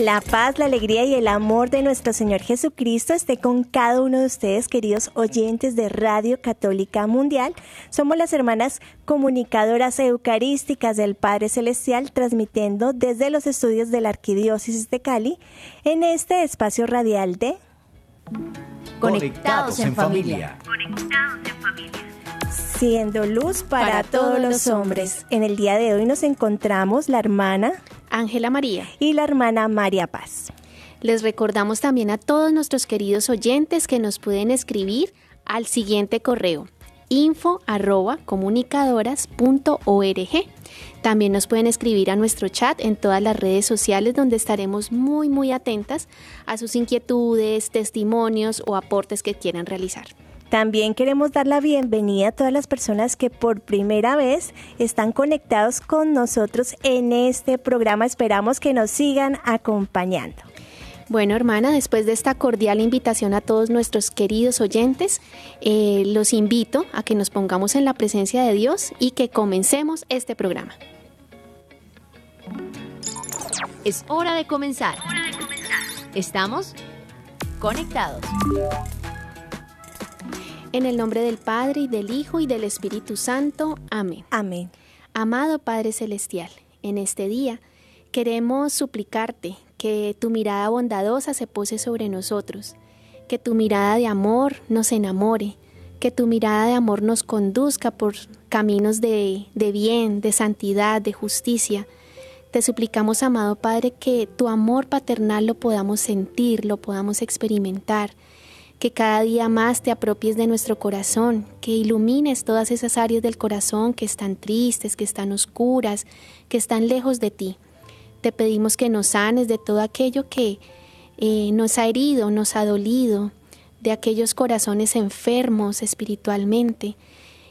La paz, la alegría y el amor de nuestro Señor Jesucristo esté con cada uno de ustedes, queridos oyentes de Radio Católica Mundial. Somos las hermanas comunicadoras eucarísticas del Padre Celestial, transmitiendo desde los estudios de la Arquidiócesis de Cali en este espacio radial de Conectados en familia. Siendo luz para, todos los hombres. En el día de hoy nos encontramos la hermana Ángela María. y la hermana María Paz. Les recordamos también a todos nuestros queridos oyentes que nos pueden escribir al siguiente correo info arroba comunicadoras.org. También nos pueden escribir a nuestro chat en todas las redes sociales donde estaremos muy muy atentas a sus inquietudes, testimonios o aportes que quieran realizar. También queremos dar la bienvenida a todas las personas que por primera vez están conectados con nosotros en este programa. Esperamos que nos sigan acompañando. Bueno, hermana, después de esta cordial invitación a todos nuestros queridos oyentes, eh, los invito a que nos pongamos en la presencia de Dios y que comencemos este programa. Es hora de comenzar. Estamos conectados. En el nombre del Padre y del Hijo y del Espíritu Santo. Amén. Amén. Amado Padre Celestial, en este día queremos suplicarte que tu mirada bondadosa se pose sobre nosotros, que tu mirada de amor nos enamore, que tu mirada de amor nos conduzca por caminos de, de bien, de santidad, de justicia. Te suplicamos, amado Padre, que tu amor paternal lo podamos sentir, lo podamos experimentar, que cada día más te apropies de nuestro corazón, que ilumines todas esas áreas del corazón que están tristes, que están oscuras, que están lejos de ti. Te pedimos que nos sanes de todo aquello que eh, nos ha herido, nos ha dolido, de aquellos corazones enfermos espiritualmente.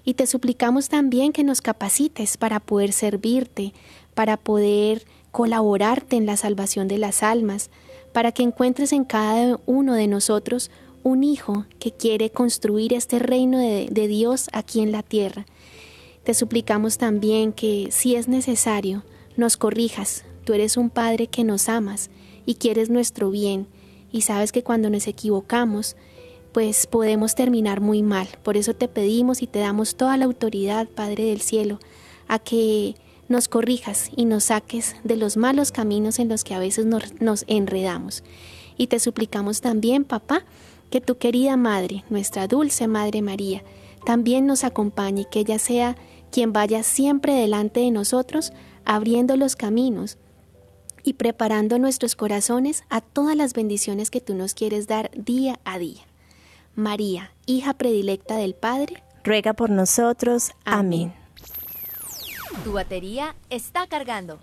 Y te suplicamos también que nos capacites para poder servirte, para poder colaborarte en la salvación de las almas, para que encuentres en cada uno de nosotros un hijo que quiere construir este reino de, Dios aquí en la tierra. Te suplicamos también que, si es necesario, nos corrijas. Tú eres un Padre que nos amas y quieres nuestro bien y sabes que cuando nos equivocamos, pues podemos terminar muy mal. Por eso te pedimos y te damos toda la autoridad, Padre del cielo, a que nos corrijas y nos saques de los malos caminos en los que a veces nos, nos enredamos. Y te suplicamos también, papá, que tu querida Madre, nuestra dulce Madre María, también nos acompañe, que ella sea quien vaya siempre delante de nosotros, abriendo los caminos y preparando nuestros corazones a todas las bendiciones que tú nos quieres dar día a día. María, hija predilecta del Padre, ruega por nosotros. Amén. Tu batería está cargando.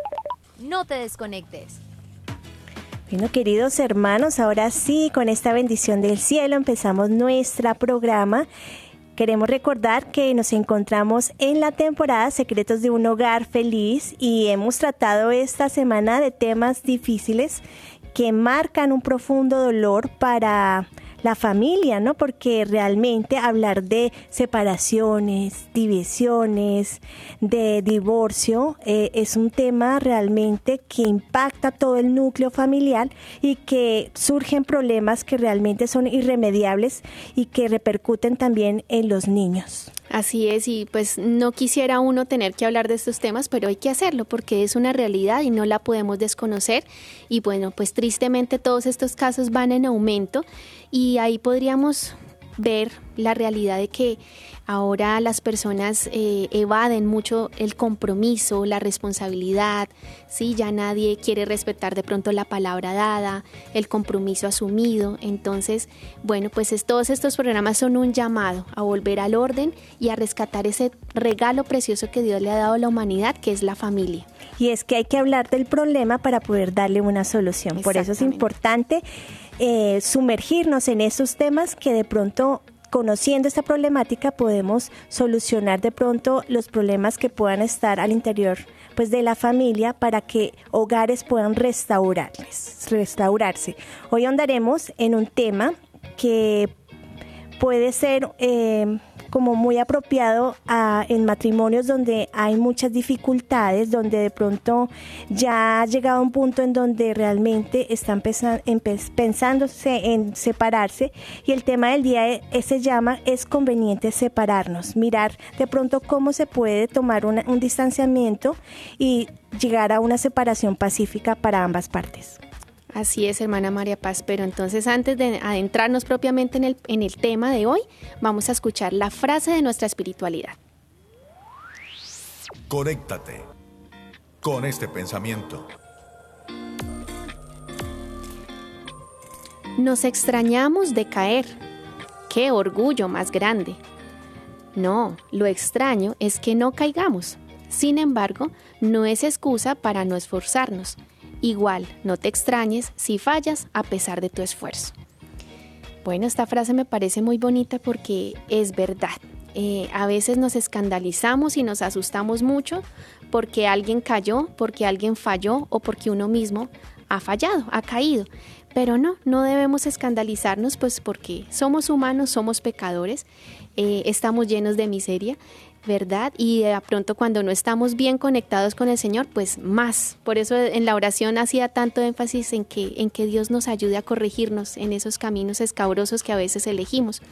No te desconectes. Bueno, queridos hermanos, ahora sí, con esta bendición del cielo empezamos nuestro programa. Queremos recordar que nos encontramos en la temporada Secretos de un Hogar Feliz y hemos tratado esta semana de temas difíciles que marcan un profundo dolor para la familia, ¿no? Porque realmente hablar de separaciones, divisiones, de divorcio, eh, es un tema realmente que impacta todo el núcleo familiar y que surgen problemas que realmente son irremediables y que repercuten también en los niños. Así es, y pues no quisiera uno tener que hablar de estos temas, pero hay que hacerlo porque es una realidad y no la podemos desconocer. Y bueno, pues tristemente todos estos casos van en aumento y ahí podríamos ver la realidad de que ahora las personas eh, evaden mucho el compromiso, la responsabilidad, ¿sí? ya nadie quiere respetar de pronto la palabra dada, el compromiso asumido. Entonces, bueno, pues es, todos estos programas son un llamado a volver al orden y a rescatar ese regalo precioso que Dios le ha dado a la humanidad, que es la familia. Y es que hay que hablar del problema para poder darle una solución. Por eso es importante eh, sumergirnos en esos temas que de pronto conociendo esta problemática podemos solucionar de pronto los problemas que puedan estar al interior pues de la familia para que hogares puedan restaurarles, restaurarse. Hoy andaremos en un tema que puede ser eh, como muy apropiado en matrimonios donde hay muchas dificultades, donde de pronto ya ha llegado a un punto en donde realmente están pensándose en separarse y el tema del día e, se llama es conveniente separarnos, mirar de pronto cómo se puede tomar un distanciamiento y llegar a una separación pacífica para ambas partes. Así es, hermana María Paz, pero entonces antes de adentrarnos propiamente en el, en el tema de hoy, vamos a escuchar la frase de nuestra espiritualidad. Conéctate con este pensamiento. Nos extrañamos de caer. ¡Qué orgullo más grande! No, lo extraño es que no caigamos. Sin embargo, no es excusa para no esforzarnos Igual, no te extrañes si fallas a pesar de tu esfuerzo. Bueno, esta frase me parece muy bonita porque es verdad. Eh, a veces nos escandalizamos y nos asustamos mucho porque alguien cayó, porque alguien falló o porque uno mismo ha fallado, ha caído. Pero no, no debemos escandalizarnos pues porque somos humanos, somos pecadores, eh, estamos llenos de miseria ¿verdad? Y de pronto cuando no estamos bien conectados con el Señor, pues más. Por eso en la oración hacía tanto énfasis en que, en que Dios nos ayude a corregirnos en esos caminos escabrosos que a veces elegimos.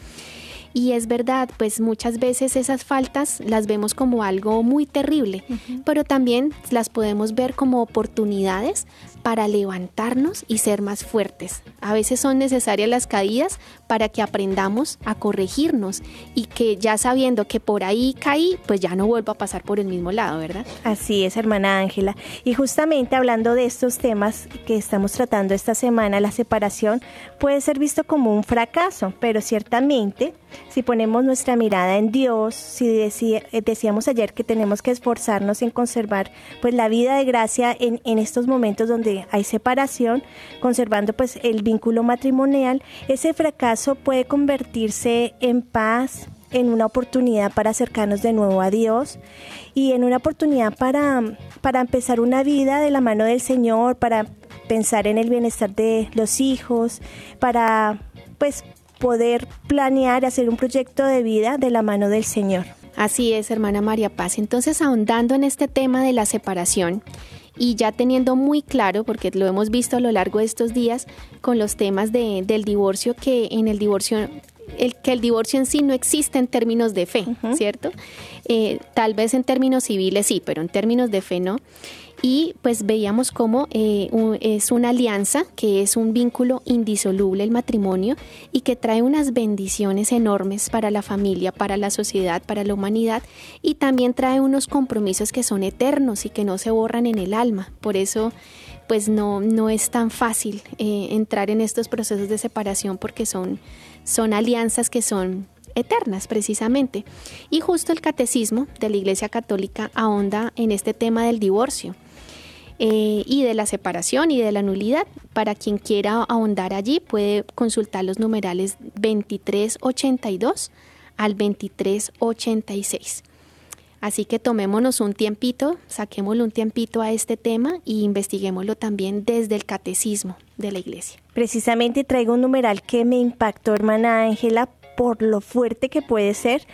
Y es verdad, pues muchas veces esas faltas las vemos como algo muy terrible, pero también las podemos ver como oportunidades para levantarnos y ser más fuertes. A veces son necesarias las caídas para que aprendamos a corregirnos y que ya sabiendo que por ahí caí, pues ya no vuelvo a pasar por el mismo lado, ¿verdad? Así es, hermana Ángela. Y justamente hablando de estos temas que estamos tratando esta semana, la separación puede ser visto como un fracaso, pero ciertamente si ponemos nuestra mirada en Dios, si eh, decíamos ayer que tenemos que esforzarnos en conservar pues la vida de gracia en, en estos momentos donde hay separación, conservando pues el vínculo matrimonial, ese fracaso puede convertirse en paz, en una oportunidad para acercarnos de nuevo a Dios y en una oportunidad para, para empezar una vida de la mano del Señor, para pensar en el bienestar de los hijos, para pues poder planear, hacer un proyecto de vida de la mano del Señor. Así es, hermana María Paz. Entonces, ahondando en este tema de la separación, y ya teniendo muy claro, porque lo hemos visto a lo largo de estos días con los temas de, del divorcio, que en el divorcio el, que el divorcio en sí no existe en términos de fe, ¿cierto? Eh, tal vez en términos civiles sí, pero en términos de fe no y pues veíamos cómo eh, es una alianza, que es un vínculo indisoluble el matrimonio y que trae unas bendiciones enormes para la familia, para la sociedad, para la humanidad y también trae unos compromisos que son eternos y que no se borran en el alma. Por eso pues no, no es tan fácil eh, entrar en estos procesos de separación porque son, son alianzas que son eternas precisamente. Y justo el catecismo de la Iglesia Católica ahonda en este tema del divorcio. Eh, y de la separación y de la nulidad. Para quien quiera ahondar allí puede consultar los numerales 2382 al 2386. Así que tomémonos un tiempito, saquémosle un tiempito a este tema y investiguémoslo también desde el catecismo de la iglesia. Precisamente traigo un numeral que me impactó, hermana Ángela, por lo fuerte que puede ser,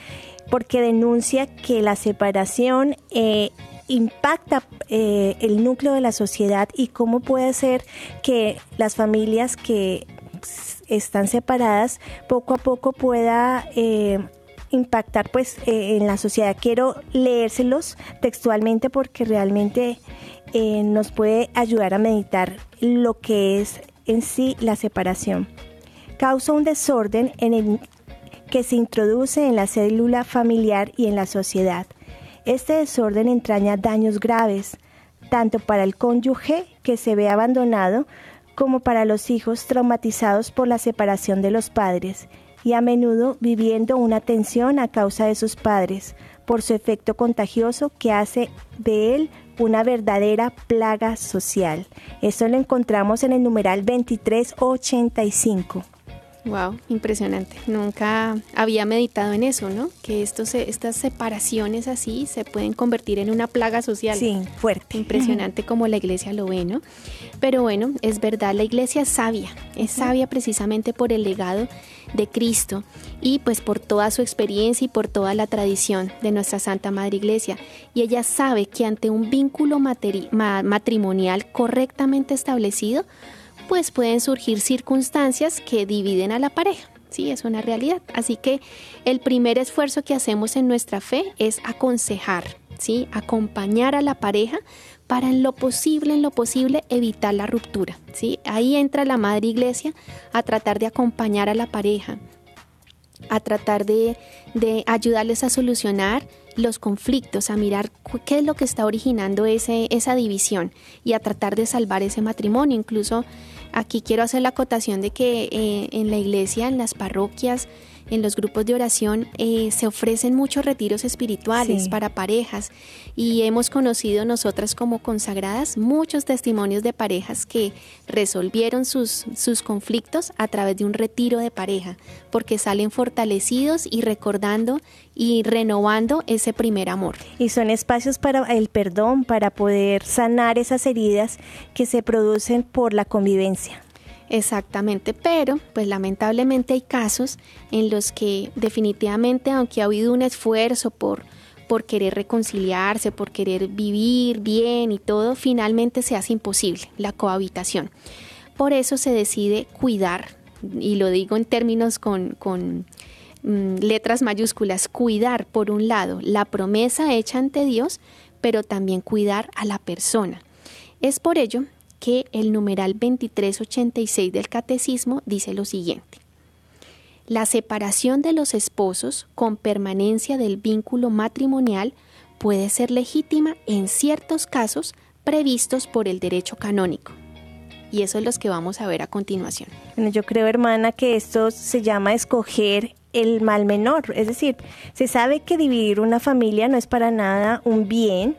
porque denuncia que la separación eh, impacta eh, el núcleo de la sociedad y cómo puede ser que las familias que están separadas poco a poco pueda eh, impactar pues eh, en la sociedad. Quiero leérselos textualmente porque realmente nos puede ayudar a meditar lo que es en sí la separación. Causa un desorden en el que se introduce en la célula familiar y en la sociedad este desorden entraña daños graves, tanto para el cónyuge que se ve abandonado como para los hijos traumatizados por la separación de los padres y a menudo viviendo una tensión a causa de sus padres por su efecto contagioso que hace de él una verdadera plaga social. Esto lo encontramos en el numeral 2385. Wow, impresionante. Nunca había meditado en eso, ¿no? Que estos, estas separaciones así se pueden convertir en una plaga social. Sí, fuerte. Impresionante como la iglesia lo ve, ¿no? Pero bueno, es verdad, la iglesia es sabia, es sabia precisamente por el legado de Cristo y pues por toda su experiencia y por toda la tradición de nuestra Santa Madre Iglesia. Y ella sabe que ante un vínculo matrimonial correctamente establecido, pues pueden surgir circunstancias que dividen a la pareja. Sí, es una realidad. Así que el primer esfuerzo que hacemos en nuestra fe es aconsejar, ¿sí? acompañar a la pareja para en lo posible, en lo posible, evitar la ruptura. ¿sí? Ahí entra la Madre Iglesia a tratar de acompañar a la pareja, a tratar de, de ayudarles a solucionar los conflictos, a mirar qué es lo que está originando ese, esa división y a tratar de salvar ese matrimonio. Incluso Aquí quiero hacer la acotación de que eh, en la iglesia, en las parroquias, en los grupos de oración eh, se ofrecen muchos retiros espirituales para parejas y hemos conocido nosotras como consagradas muchos testimonios de parejas que resolvieron sus, sus conflictos a través de un retiro de pareja, porque salen fortalecidos y recordando y renovando ese primer amor. Y son espacios para el perdón, para poder sanar esas heridas que se producen por la convivencia. Exactamente, pero pues lamentablemente hay casos en los que definitivamente, aunque ha habido un esfuerzo por, por querer reconciliarse, por querer vivir bien y todo, finalmente se hace imposible la cohabitación. Por eso se decide cuidar, y lo digo en términos con, con mm, letras mayúsculas, cuidar por un lado la promesa hecha ante Dios, pero también cuidar a la persona. Es por ello que el numeral 2386 del Catecismo dice lo siguiente. La separación de los esposos con permanencia del vínculo matrimonial puede ser legítima en ciertos casos previstos por el derecho canónico. Y eso es lo que vamos a ver a continuación. Bueno, yo creo, hermana, que esto se llama escoger el mal menor. Es decir, se sabe que dividir una familia no es para nada un bien,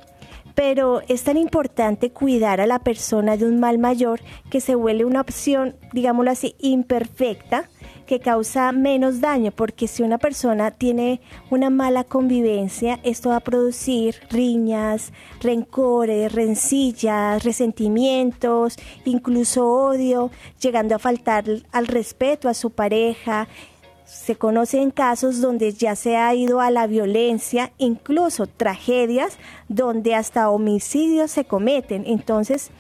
pero es tan importante cuidar a la persona de un mal mayor que se vuelve una opción, digámoslo así, imperfecta, que causa menos daño, porque si una persona tiene una mala convivencia, esto va a producir riñas, rencores, rencillas, resentimientos, incluso odio, llegando a faltar al respeto a su pareja, se conocen casos donde ya se ha ido a la violencia, incluso tragedias donde hasta homicidios se cometen. Entonces,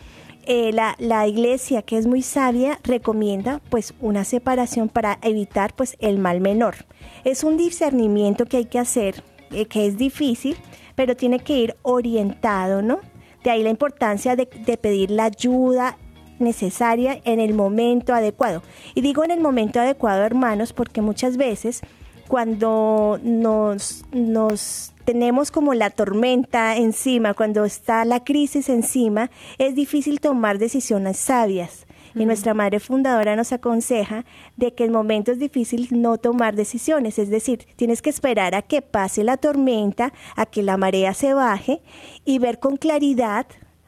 eh, la, la, iglesia, que es muy sabia, recomienda pues una separación para evitar pues el mal menor. Es un discernimiento que hay que hacer, eh, que es difícil, pero tiene que ir orientado, ¿no? De ahí la importancia de, de pedir la ayuda necesaria en el momento adecuado. Y digo en el momento adecuado, hermanos, porque muchas veces cuando nos, nos tenemos como la tormenta encima, cuando está la crisis encima, es difícil tomar decisiones sabias. Y nuestra madre fundadora nos aconseja de que en momentos difíciles no tomar decisiones, es decir, tienes que esperar a que pase la tormenta, a que la marea se baje y ver con claridad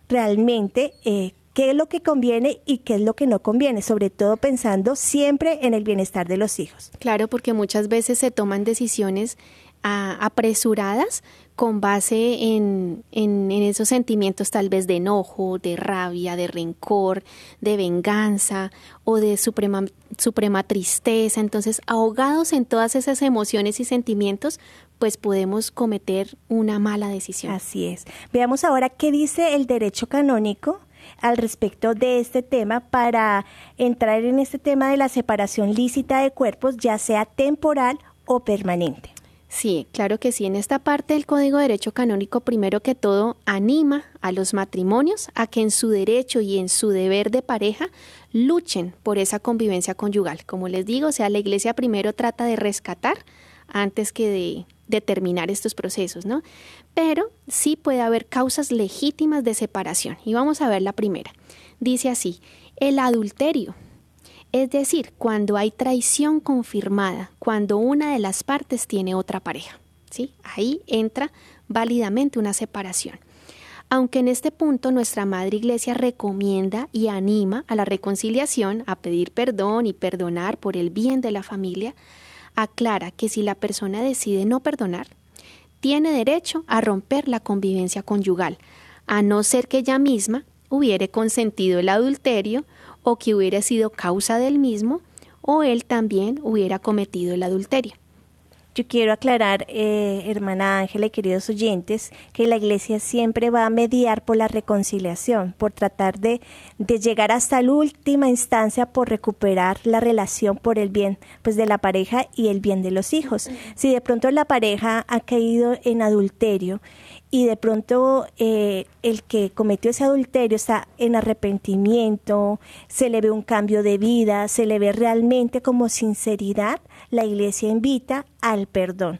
realmente eh, qué es lo que conviene y qué es lo que no conviene, sobre todo pensando siempre en el bienestar de los hijos. Claro, porque muchas veces se toman decisiones ah, apresuradas con base en, en, esos sentimientos tal vez de enojo, de rabia, de rencor, de venganza o de suprema, suprema tristeza. Entonces, ahogados en todas esas emociones y sentimientos, pues podemos cometer una mala decisión. Así es. Veamos ahora qué dice el derecho canónico al respecto de este tema para entrar en este tema de la separación lícita de cuerpos, ya sea temporal o permanente. Sí, claro que sí. En esta parte del Código de Derecho Canónico, primero que todo, anima a los matrimonios a que en su derecho y en su deber de pareja luchen por esa convivencia conyugal. Como les digo, o sea, la Iglesia primero trata de rescatar antes que de determinar estos procesos, ¿no? Pero sí puede haber causas legítimas de separación. Y vamos a ver la primera. Dice así, el adulterio. Es decir, cuando hay traición confirmada, cuando una de las partes tiene otra pareja. ¿sí? Ahí entra válidamente una separación. Aunque en este punto nuestra Madre Iglesia recomienda y anima a la reconciliación, a pedir perdón y perdonar por el bien de la familia, aclara que si la persona decide no perdonar, tiene derecho a romper la convivencia conyugal, a no ser que ella misma hubiere consentido el adulterio o que hubiera sido causa del mismo o él también hubiera cometido el adulterio. Yo quiero aclarar, eh, hermana Ángela y queridos oyentes, que la iglesia siempre va a mediar por la reconciliación, por tratar de, de, llegar hasta la última instancia por recuperar la relación por el bien pues, de la pareja y el bien de los hijos. Si de pronto la pareja ha caído en adulterio y de pronto eh, el que cometió ese adulterio está en arrepentimiento, se le ve un cambio de vida, se le ve realmente como sinceridad, la iglesia invita al perdón.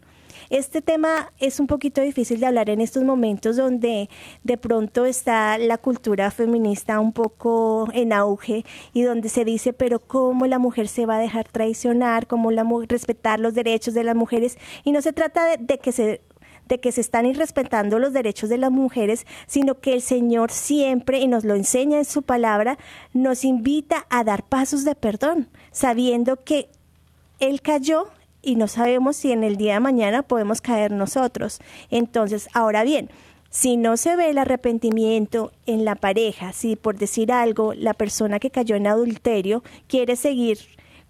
Este tema es un poquito difícil de hablar en estos momentos donde de pronto está la cultura feminista un poco en auge y donde se dice, pero cómo la mujer se va a dejar traicionar, cómo la respetar los derechos de las mujeres y no se trata de que se de que se están irrespetando los derechos de las mujeres, sino que el Señor siempre, y nos lo enseña en su palabra, nos invita a dar pasos de perdón, sabiendo que Él cayó y no sabemos si en el día de mañana podemos caer nosotros. Entonces, ahora bien, si no se ve el arrepentimiento en la pareja, si por decir algo la persona que cayó en adulterio quiere seguir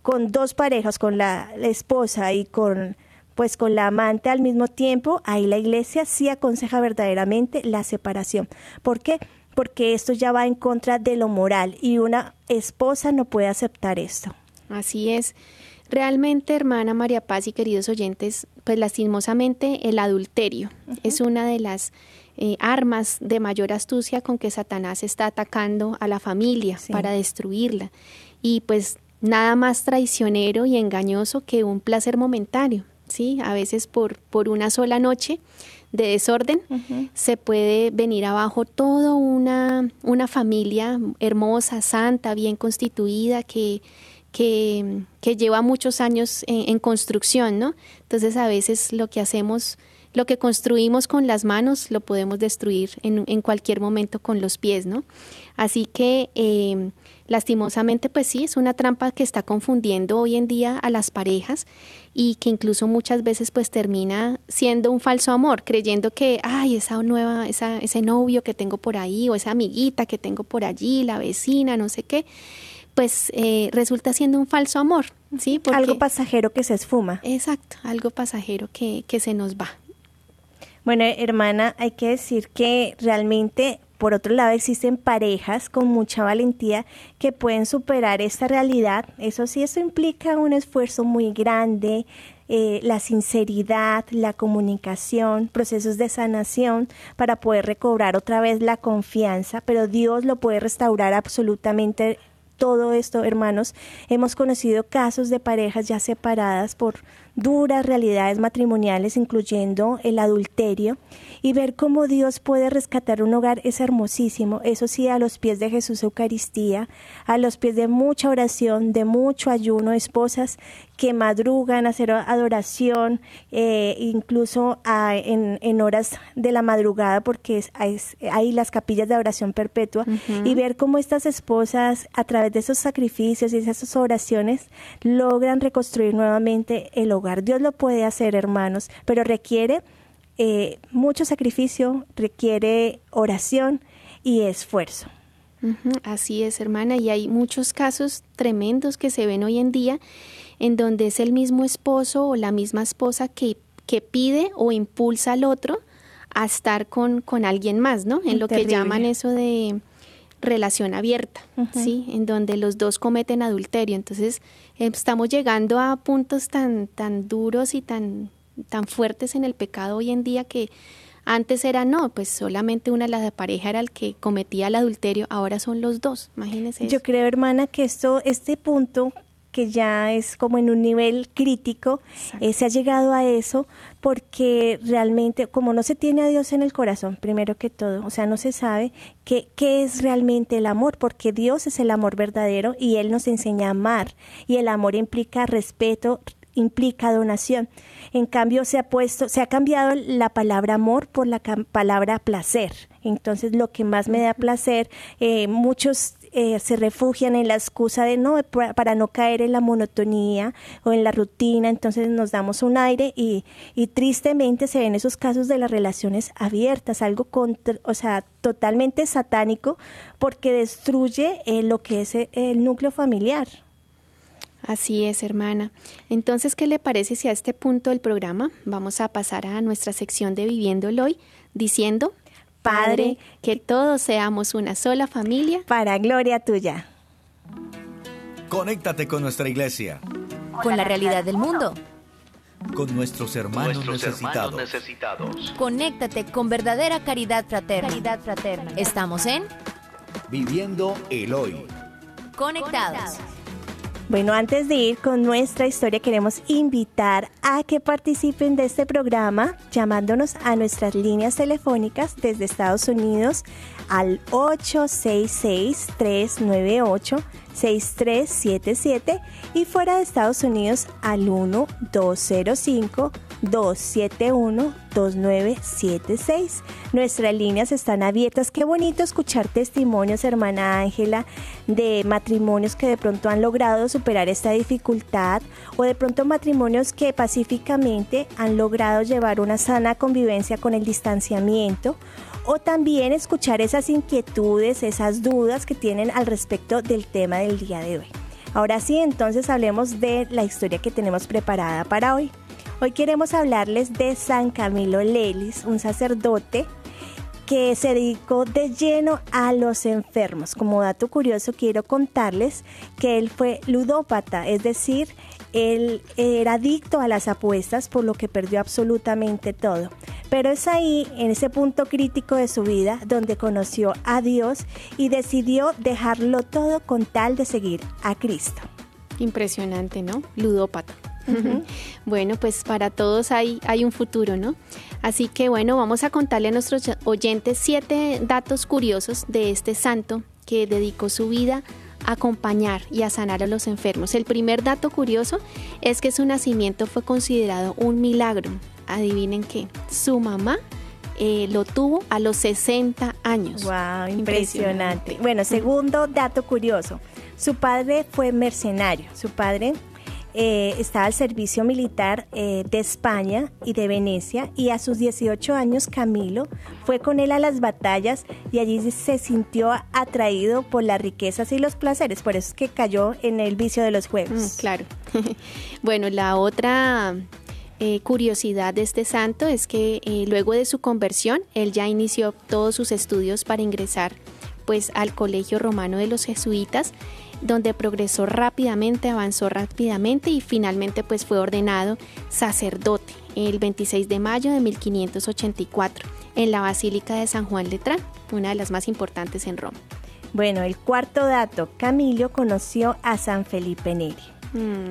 con dos parejas, con la, esposa y con pues con la amante al mismo tiempo, ahí la iglesia sí aconseja verdaderamente la separación. ¿Por qué? Porque esto ya va en contra de lo moral y una esposa no puede aceptar esto. Así es. Realmente, hermana María Paz y queridos oyentes, pues lastimosamente el adulterio es una de las eh, armas de mayor astucia con que Satanás está atacando a la familia para destruirla. Y pues nada más traicionero y engañoso que un placer momentáneo. ¿sí? A veces por, por una sola noche de desorden se puede venir abajo toda una, una familia hermosa, santa, bien constituida, que, que, lleva muchos años en, construcción, ¿no? Entonces a veces lo que hacemos, lo que construimos con las manos, lo podemos destruir en, cualquier momento con los pies, ¿no? Así que eh, lastimosamente, pues sí, es una trampa que está confundiendo hoy en día a las parejas y que incluso muchas veces pues termina siendo un falso amor, creyendo que, ay, esa nueva, esa, ese novio que tengo por ahí o esa amiguita que tengo por allí, la vecina, no sé qué, pues eh, resulta siendo un falso amor, ¿sí? algo pasajero que se esfuma. Exacto, algo pasajero que, que se nos va. Bueno, hermana, hay que decir que realmente por otro lado, existen parejas con mucha valentía que pueden superar esta realidad. Eso sí, eso implica un esfuerzo muy grande, eh, la sinceridad, la comunicación, procesos de sanación para poder recobrar otra vez la confianza, pero Dios lo puede restaurar absolutamente todo esto, hermanos. Hemos conocido casos de parejas ya separadas por duras realidades matrimoniales, incluyendo el adulterio, y ver cómo Dios puede rescatar un hogar es hermosísimo. Eso sí, a los pies de Jesús Eucaristía, a los pies de mucha oración, de mucho ayuno, esposas que madrugan a hacer adoración, eh, incluso en, horas de la madrugada, porque es, hay, las capillas de oración perpetua, y ver cómo estas esposas, a través de esos sacrificios y esas oraciones, logran reconstruir nuevamente el hogar Dios lo puede hacer, hermanos, pero requiere eh, mucho sacrificio, requiere oración y esfuerzo. Así es, hermana, y hay muchos casos tremendos que se ven hoy en día en donde es el mismo esposo o la misma esposa que, que pide o impulsa al otro a estar con, con alguien más, ¿no? En lo que llaman eso de relación abierta, ¿sí? En donde los dos cometen adulterio. Entonces, em, estamos llegando a puntos tan, tan duros y tan, tan fuertes en el pecado hoy en día que antes era no, pues solamente una de las pareja era el que cometía el adulterio, ahora son los dos, imagínense. Yo creo, hermana, que esto, este punto que ya es como en un nivel crítico, eh, se ha llegado a eso porque realmente, como no se tiene a Dios en el corazón, primero que todo, o sea, no se sabe qué, qué es realmente el amor, porque Dios es el amor verdadero y Él nos enseña a amar, y el amor implica respeto, implica donación. En cambio, se ha puesto, se ha cambiado la palabra amor por la palabra placer. Entonces, lo que más me da placer, eh, muchos eh, se refugian en la excusa de no, para no caer en la monotonía o en la rutina, entonces nos damos un aire y, y tristemente se ven esos casos de las relaciones abiertas, algo contra, o sea, totalmente satánico porque destruye eh, lo que es eh, el núcleo familiar. Así es, hermana. Entonces, ¿qué le parece si a este punto del programa vamos a pasar a nuestra sección de Viviéndolo hoy diciendo Padre, que todos seamos una sola familia. Para gloria tuya. Conéctate con nuestra iglesia. Con la realidad del mundo. Con nuestros hermanos, necesitados. Conéctate con verdadera caridad fraterna. Caridad fraterna. Estamos en Viviendo el Hoy. Conectados. Bueno, antes de ir con nuestra historia, queremos invitar a que participen de este programa llamándonos a nuestras líneas telefónicas desde Estados Unidos al 866-398-6377 y fuera de Estados Unidos al 1-205-271-2976. Nuestras líneas están abiertas. Qué bonito escuchar testimonios, hermana Ángela, de matrimonios que de pronto han logrado superar esta dificultad o de pronto matrimonios que pacíficamente han logrado llevar una sana convivencia con el distanciamiento o también escuchar esas inquietudes, esas dudas que tienen al respecto del tema del día de hoy. Ahora sí, entonces hablemos de la historia que tenemos preparada para hoy. Hoy queremos hablarles de San Camilo Lelis, un sacerdote que se dedicó de lleno a los enfermos. Como dato curioso, quiero contarles que él fue ludópata, es decir, él era adicto a las apuestas, por lo que perdió absolutamente todo. Pero es ahí, en ese punto crítico de su vida, donde conoció a Dios y decidió dejarlo todo con tal de seguir a Cristo. Impresionante, ¿no? Ludópata. bueno, pues para todos hay, hay un futuro, ¿no? Así que bueno, vamos a contarle a nuestros oyentes siete datos curiosos de este santo que dedicó su vida a acompañar y a sanar a los enfermos. El primer dato curioso es que su nacimiento fue considerado un milagro. Adivinen qué, su mamá eh, lo tuvo a los 60 años. ¡Wow! Impresionante. Bueno, segundo dato curioso. Su padre fue mercenario. Su padre eh, estaba al servicio militar eh, de España y de Venecia y a sus 18 años Camilo fue con él a las batallas y allí se sintió atraído por las riquezas y los placeres, por eso es que cayó en el vicio de los juegos. Mm, claro. bueno, la otra eh, curiosidad de este santo es que luego de su conversión, él ya inició todos sus estudios para ingresar pues al Colegio Romano de los Jesuitas donde progresó rápidamente, avanzó rápidamente y finalmente pues fue ordenado sacerdote el 26 de mayo de 1584 en la Basílica de San Juan Letrán, una de las más importantes en Roma. Bueno, el cuarto dato, Camilo conoció a San Felipe Neri.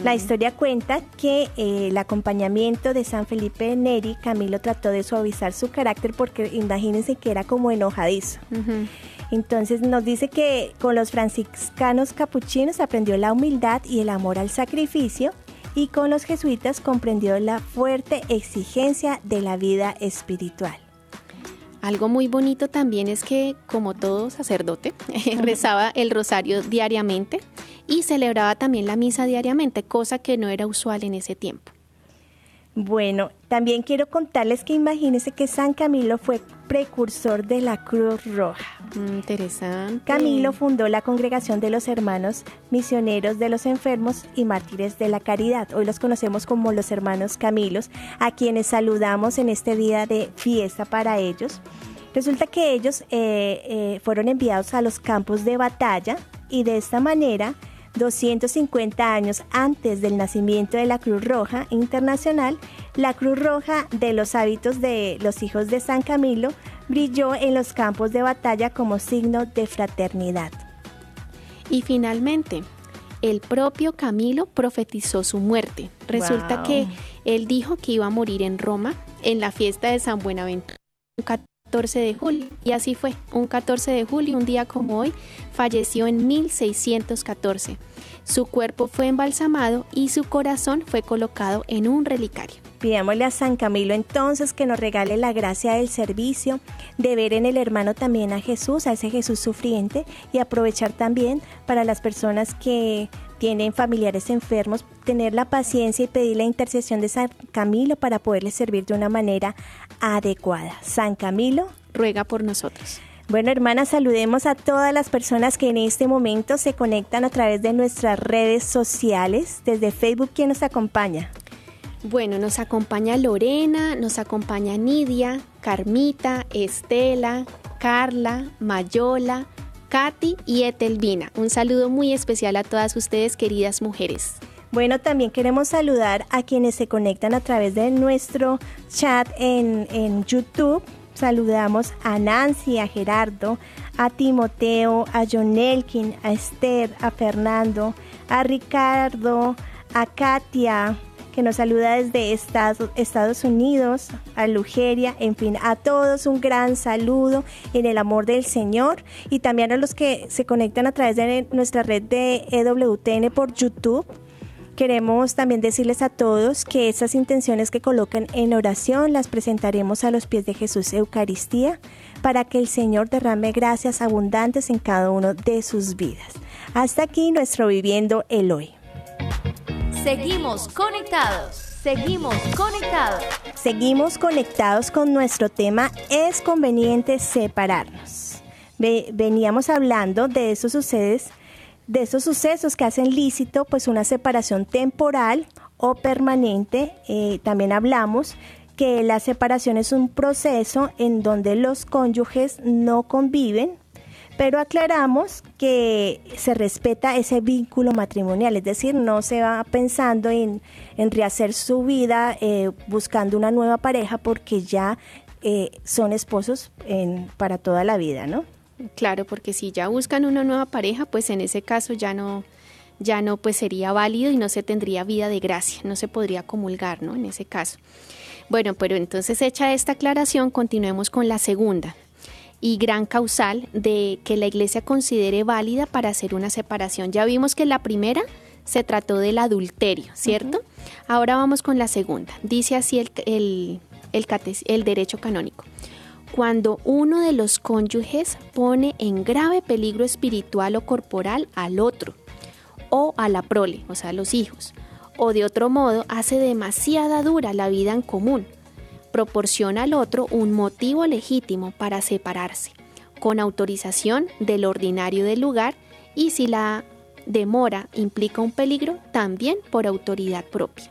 La mm. historia cuenta que eh, el acompañamiento de San Felipe Neri, Camilo trató de suavizar su carácter porque imagínense que era como enojadizo. Entonces nos dice que con los franciscanos capuchinos aprendió la humildad y el amor al sacrificio y con los jesuitas comprendió la fuerte exigencia de la vida espiritual. Algo muy bonito también es que, como todo sacerdote, rezaba el rosario diariamente y celebraba también la misa diariamente, cosa que no era usual en ese tiempo. Bueno, también quiero contarles que imagínense que San Camilo fue precursor de la Cruz Roja. Mm, interesante. Camilo fundó la Congregación de los Hermanos Misioneros de los Enfermos y Mártires de la Caridad. Hoy los conocemos como los Hermanos Camilos, a quienes saludamos en este día de fiesta para ellos. Resulta que ellos eh, eh, fueron enviados a los campos de batalla y de esta manera 250 años antes del nacimiento de la Cruz Roja Internacional, la Cruz Roja de los hábitos de los hijos de San Camilo brilló en los campos de batalla como signo de fraternidad. Y finalmente, el propio Camilo profetizó su muerte. Resulta que él dijo que iba a morir en Roma en la fiesta de San Buenaventura. 14 de julio. Y así fue, un 14 de julio, un día como hoy, falleció en 1614. Su cuerpo fue embalsamado y su corazón fue colocado en un relicario. Pidámosle a San Camilo entonces que nos regale la gracia del servicio, de ver en el hermano también a Jesús, a ese Jesús sufriente, y aprovechar también para las personas que tienen familiares enfermos, tener la paciencia y pedir la intercesión de San Camilo para poderles servir de una manera adecuada. San Camilo, ruega por nosotros. Bueno, hermanas, saludemos a todas las personas que en este momento se conectan a través de nuestras redes sociales. Desde Facebook, ¿quién nos acompaña? Bueno, nos acompaña Lorena, nos acompaña Nidia, Carmita, Estela, Carla, Mayola, Katy y Etelvina. Un saludo muy especial a todas ustedes, queridas mujeres. Bueno, también queremos saludar a quienes se conectan a través de nuestro chat en, en YouTube. Saludamos a Nancy, a Gerardo, a Timoteo, a John Elkin, a Esther, a Fernando, a Ricardo, a Katia, que nos saluda desde Estados, Unidos, a Lugeria, en fin, a todos un gran saludo en el amor del Señor y también a los que se conectan a través de nuestra red de EWTN por YouTube. Queremos también decirles a todos que esas intenciones que colocan en oración las presentaremos a los pies de Jesús Eucaristía para que el Señor derrame gracias abundantes en cada uno de sus vidas. Hasta aquí nuestro Viviendo el Hoy. Seguimos conectados. Seguimos conectados. Seguimos conectados con nuestro tema Es conveniente separarnos. veníamos hablando de esos sucesos, de esos sucesos que hacen lícito pues una separación temporal o permanente. Eh, también hablamos que la separación es un proceso en donde los cónyuges no conviven pero aclaramos que se respeta ese vínculo matrimonial, es decir, no se va pensando en, rehacer su vida eh, buscando una nueva pareja porque ya eh, son esposos para toda la vida, ¿no? Claro, porque si ya buscan una nueva pareja, pues en ese caso ya no, ya no pues sería válido y no se tendría vida de gracia, no se podría comulgar, ¿no? En ese caso. Bueno, pero entonces hecha esta aclaración, continuemos con la segunda y gran causal de que la iglesia considere válida para hacer una separación. Ya vimos que la primera se trató del adulterio, ¿cierto? Ahora vamos con la segunda. Dice así el, el, el derecho canónico. Cuando uno de los cónyuges pone en grave peligro espiritual o corporal al otro, o a la prole, o sea, a los hijos, o de otro modo hace demasiada dura la vida en común, proporciona al otro un motivo legítimo para separarse, con autorización del ordinario del lugar y si la demora implica un peligro, también por autoridad propia.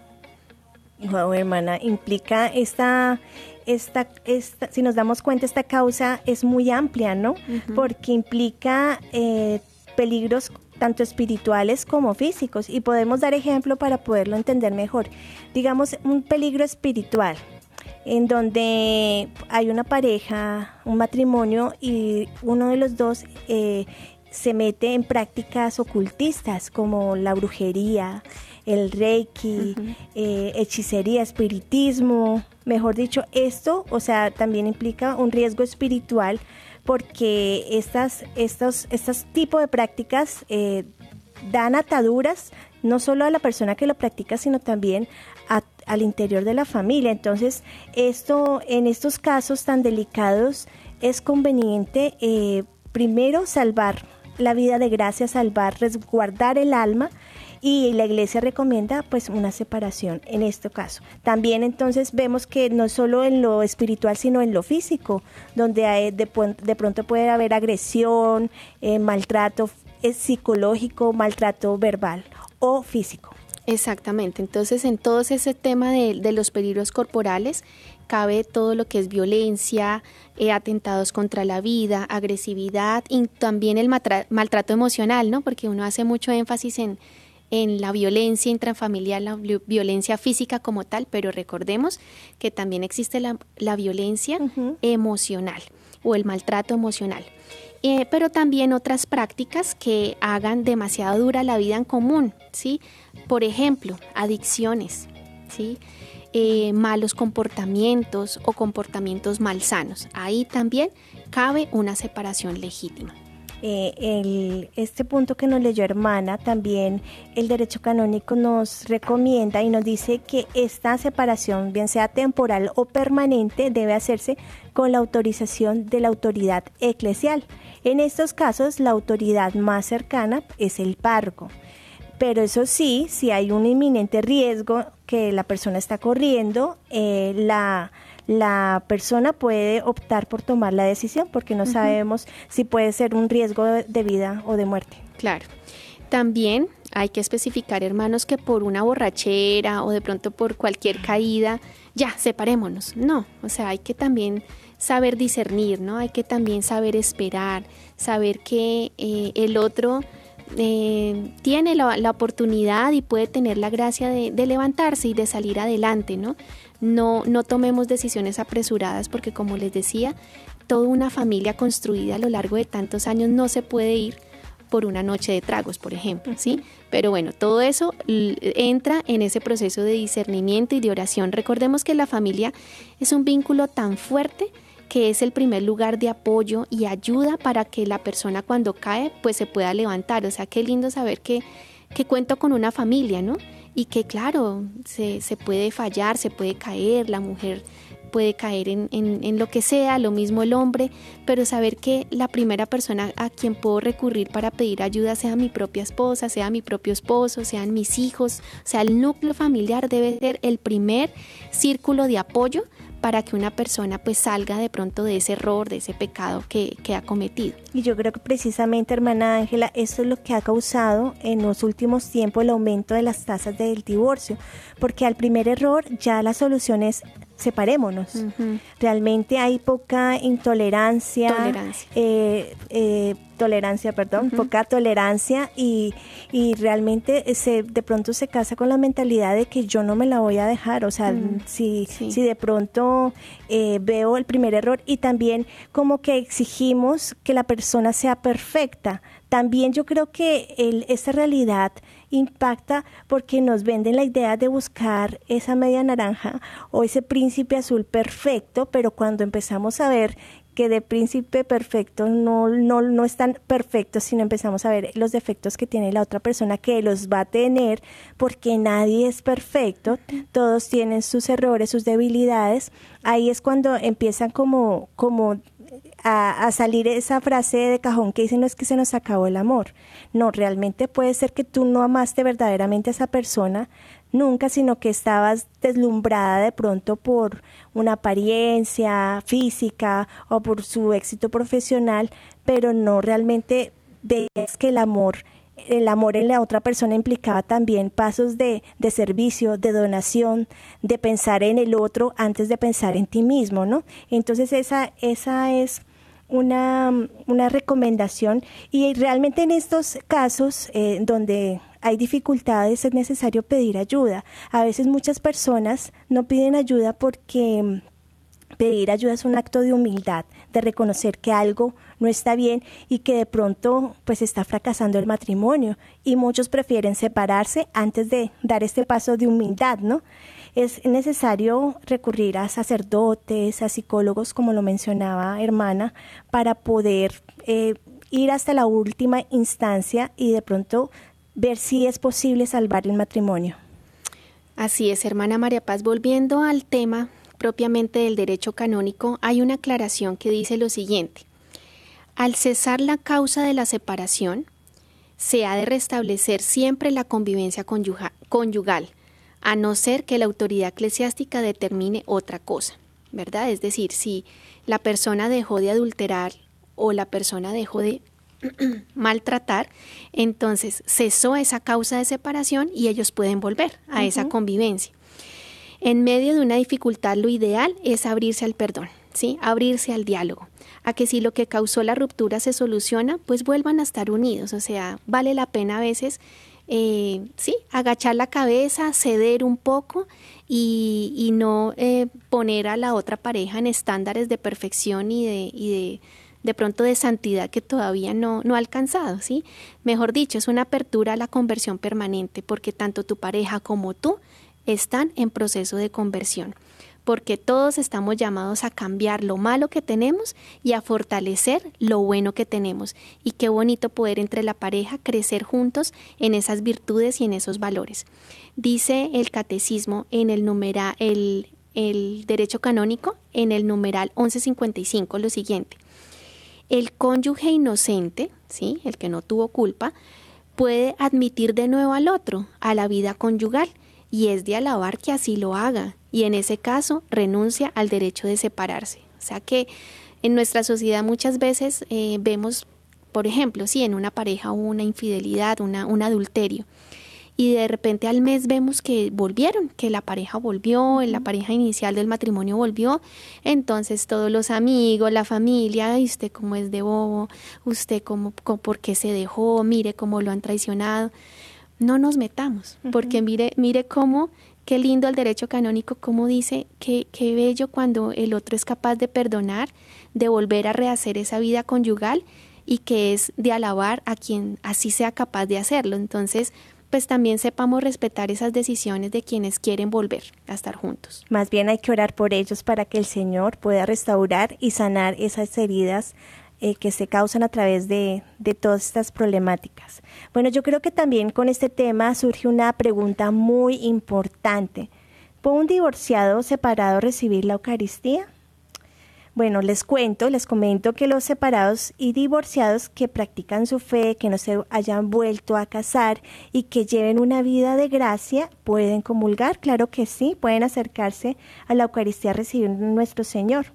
Wow, hermana, implica esta, esta, esta, si nos damos cuenta, esta causa es muy amplia, ¿no? Porque implica eh, peligros tanto espirituales como físicos y podemos dar ejemplo para poderlo entender mejor. Digamos, un peligro espiritual en donde hay una pareja, un matrimonio y uno de los dos eh, se mete en prácticas ocultistas como la brujería, el reiki, eh, hechicería, espiritismo, mejor dicho, esto, o sea, también implica un riesgo espiritual porque estas, estos, estos tipos de prácticas eh, dan ataduras no solo a la persona que lo practica, sino también al interior de la familia. Entonces, esto, en estos casos tan delicados, es conveniente eh, primero salvar la vida de gracia, salvar, resguardar el alma y la iglesia recomienda pues una separación en este caso. También entonces vemos que no solo en lo espiritual sino en lo físico, donde de, pronto puede haber agresión, eh, maltrato eh, psicológico, maltrato verbal o físico. Exactamente, entonces en todo ese tema de, los peligros corporales cabe todo lo que es violencia, eh, atentados contra la vida, agresividad y también el maltrato emocional, ¿no? Porque uno hace mucho énfasis en, en la violencia intrafamiliar, la violencia física como tal, pero recordemos que también existe la, violencia emocional o el maltrato emocional. Eh, pero también otras prácticas que hagan demasiado dura la vida en común, ¿sí? Por ejemplo, adicciones, ¿sí? Eh, malos comportamientos o comportamientos malsanos. Ahí también cabe una separación legítima. Eh, este punto que nos leyó hermana, también el derecho canónico nos recomienda y nos dice que esta separación, bien sea temporal o permanente, debe hacerse con la autorización de la autoridad eclesial. En estos casos, la autoridad más cercana es el párroco. Pero eso sí, si hay un inminente riesgo que la persona está corriendo, eh, la la persona puede optar por tomar la decisión porque no sabemos si puede ser un riesgo de vida o de muerte. Claro. También hay que especificar, hermanos, que por una borrachera o de pronto por cualquier caída, ya, separémonos. No, o sea, hay que también saber discernir, ¿no? Hay que también saber esperar, saber que eh, el otro eh, tiene la, oportunidad y puede tener la gracia de, de, levantarse y de salir adelante, ¿no? No, no tomemos decisiones apresuradas porque como les decía, toda una familia construida a lo largo de tantos años no se puede ir por una noche de tragos, por ejemplo, ¿sí? Pero bueno, todo eso entra en ese proceso de discernimiento y de oración. Recordemos que la familia es un vínculo tan fuerte que es el primer lugar de apoyo y ayuda para que la persona cuando cae pues se pueda levantar. O sea, qué lindo saber que, que cuento con una familia, ¿no? Y que claro, se, se puede fallar, se puede caer, la mujer puede caer en, en, lo que sea, lo mismo el hombre, pero saber que la primera persona a quien puedo recurrir para pedir ayuda sea mi propia esposa, sea mi propio esposo, sean mis hijos, o sea, el núcleo familiar debe ser el primer círculo de apoyo para que una persona pues salga de pronto de ese error, de ese pecado que, que ha cometido. Y yo creo que precisamente, hermana Ángela, esto es lo que ha causado en los últimos tiempos el aumento de las tasas del divorcio, porque al primer error ya la solución es separémonos. Realmente hay poca intolerancia, tolerancia, eh, eh, tolerancia perdón, poca tolerancia y, y realmente se, de pronto se casa con la mentalidad de que yo no me la voy a dejar. O sea, mm, si, si de pronto eh, veo el primer error y también como que exigimos que la persona sea perfecta. También yo creo que el, esta realidad impacta porque nos venden la idea de buscar esa media naranja o ese príncipe azul perfecto, pero cuando empezamos a ver que de príncipe perfecto no, no, no es tan perfecto, sino empezamos a ver los defectos que tiene la otra persona que los va a tener, porque nadie es perfecto, todos tienen sus errores, sus debilidades. Ahí es cuando empiezan como, como a, salir esa frase de cajón que dicen no es que se nos acabó el amor. No, realmente puede ser que tú no amaste verdaderamente a esa persona nunca, sino que estabas deslumbrada de pronto por una apariencia física o por su éxito profesional, pero no realmente veías que el amor el amor en la otra persona implicaba también pasos de, de, servicio, de donación, de pensar en el otro antes de pensar en ti mismo, ¿no? Entonces esa, esa es una, una recomendación y realmente en estos casos eh, donde hay dificultades es necesario pedir ayuda. A veces muchas personas no piden ayuda porque mm, pedir ayuda es un acto de humildad, de reconocer que algo no está bien y que de pronto pues está fracasando el matrimonio y muchos prefieren separarse antes de dar este paso de humildad, ¿no? es necesario recurrir a sacerdotes, a psicólogos, como lo mencionaba hermana, para poder eh, ir hasta la última instancia y de pronto ver si es posible salvar el matrimonio. Así es, hermana María Paz. Volviendo al tema propiamente del derecho canónico, hay una aclaración que dice lo siguiente. Al cesar la causa de la separación, se ha de restablecer siempre la convivencia conyugal a no ser que la autoridad eclesiástica determine otra cosa, ¿verdad? Es decir, si la persona dejó de adulterar o la persona dejó de maltratar, entonces cesó esa causa de separación y ellos pueden volver a esa convivencia. En medio de una dificultad, lo ideal es abrirse al perdón, ¿sí? Abrirse al diálogo, a que si lo que causó la ruptura se soluciona, pues vuelvan a estar unidos. O sea, vale la pena a veces eh, sí, agachar la cabeza, ceder un poco y, no eh, poner a la otra pareja en estándares de perfección y de, y de, de pronto de santidad que todavía no, no ha alcanzado, ¿sí? Mejor dicho, es una apertura a la conversión permanente porque tanto tu pareja como tú están en proceso de conversión. porque todos estamos llamados a cambiar lo malo que tenemos y a fortalecer lo bueno que tenemos. Y qué bonito poder entre la pareja crecer juntos en esas virtudes y en esos valores. Dice el catecismo en el numeral, el, el derecho canónico, en el numeral 1155, lo siguiente. El cónyuge inocente, ¿sí? el que no tuvo culpa, puede admitir de nuevo al otro a la vida conyugal y es de alabar que así lo haga y en ese caso renuncia al derecho de separarse. O sea que en nuestra sociedad muchas veces eh, vemos, por ejemplo, si en una pareja hubo una infidelidad, una, un adulterio, y de repente al mes vemos que volvieron, que la pareja volvió, la pareja inicial del matrimonio volvió, entonces todos los amigos, la familia, Ay, usted cómo es de bobo, usted cómo, cómo, por qué se dejó, mire cómo lo han traicionado. No nos metamos, porque mire, mire cómo Qué lindo el derecho canónico, como dice, qué, qué bello cuando el otro es capaz de perdonar, de volver a rehacer esa vida conyugal y que es de alabar a quien así sea capaz de hacerlo. Entonces, pues también sepamos respetar esas decisiones de quienes quieren volver a estar juntos. Más bien hay que orar por ellos para que el Señor pueda restaurar y sanar esas heridas eh, que se causan a través de, de todas estas problemáticas. Bueno, yo creo que también con este tema surge una pregunta muy importante. ¿Puede un divorciado separado recibir la Eucaristía? Bueno, les cuento, les comento que los separados y divorciados que practican su fe, que no se hayan vuelto a casar y que lleven una vida de gracia, pueden comulgar, claro que sí, pueden acercarse a la Eucaristía a recibir nuestro Señor.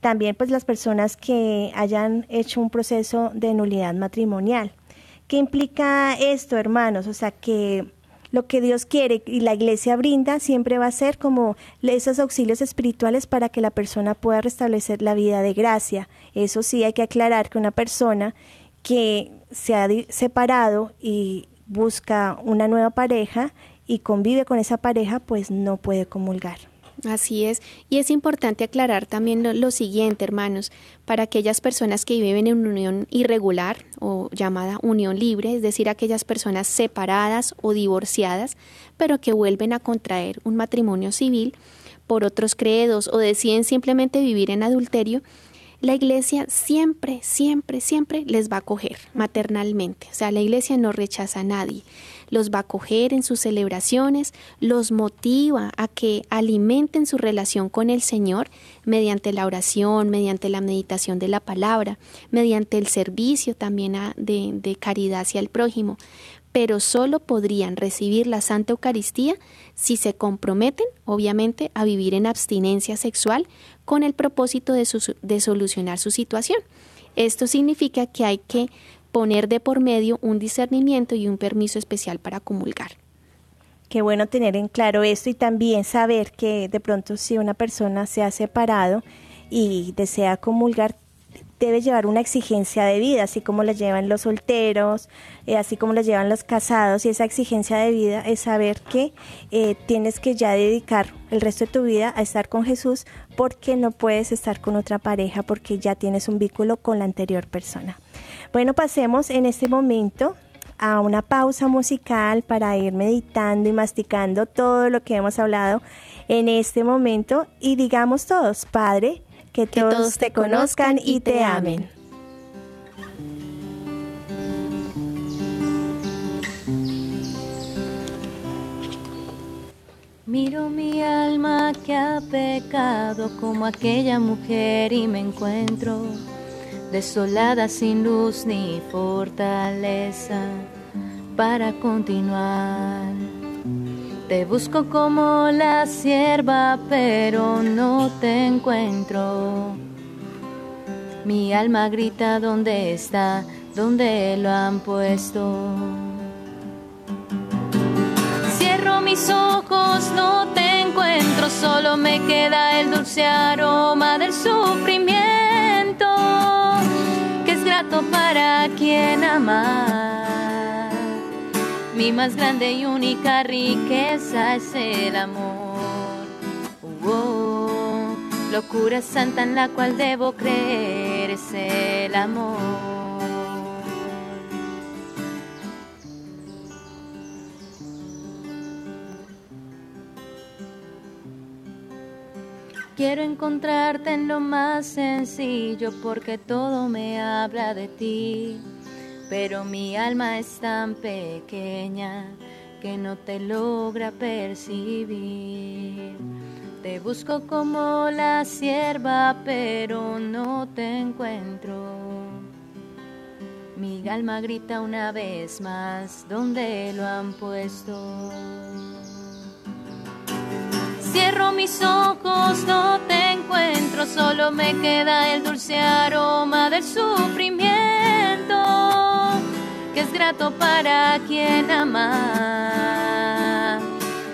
También pues las personas que hayan hecho un proceso de nulidad matrimonial. ¿Qué implica esto, hermanos? O sea, que lo que Dios quiere y la iglesia brinda siempre va a ser como esos auxilios espirituales para que la persona pueda restablecer la vida de gracia. Eso sí, hay que aclarar que una persona que se ha separado y busca una nueva pareja y convive con esa pareja, pues no puede comulgar. Así es, y es importante aclarar también lo, siguiente, hermanos, para aquellas personas que viven en unión irregular o llamada unión libre, es decir, aquellas personas separadas o divorciadas, pero que vuelven a contraer un matrimonio civil por otros credos o deciden simplemente vivir en adulterio, la iglesia siempre, siempre, siempre les va a acoger maternalmente. O sea, la iglesia no rechaza a nadie los va a acoger en sus celebraciones, los motiva a que alimenten su relación con el Señor mediante la oración, mediante la meditación de la palabra, mediante el servicio también de, de caridad hacia el prójimo, pero solo podrían recibir la Santa Eucaristía si se comprometen, obviamente, a vivir en abstinencia sexual con el propósito de, de solucionar su situación. Esto significa que hay que poner de por medio un discernimiento y un permiso especial para comulgar. Qué bueno tener en claro esto y también saber que de pronto si una persona se ha separado y desea comulgar, debe llevar una exigencia de vida, así como la llevan los solteros, eh, así como la llevan los casados, y esa exigencia de vida es saber que eh, tienes que ya dedicar el resto de tu vida a estar con Jesús porque no puedes estar con otra pareja porque ya tienes un vínculo con la anterior persona. Bueno, pasemos en este momento a una pausa musical para ir meditando y masticando todo lo que hemos hablado en este momento y digamos todos, Padre, que, todos, te conozcan y te amen. Miro mi alma que ha pecado como aquella mujer y me encuentro desolada sin luz ni fortaleza para continuar. Te busco como la sierva, pero no te encuentro. Mi alma grita dónde está, dónde lo han puesto. Cierro mis ojos, no te encuentro, solo me queda el dulce aroma del sufrimiento para quien amar. Mi más grande y única riqueza es el amor. Oh, locura santa en la cual debo creer es el amor. Quiero encontrarte en lo más sencillo porque todo me habla de ti. Pero mi alma es tan pequeña que no te logra percibir. Te busco como la sierva, pero no te encuentro. Mi alma grita una vez más, ¿dónde lo han puesto? Cierro mis ojos, no te encuentro, solo me queda el dulce aroma del sufrimiento, que es grato para quien ama.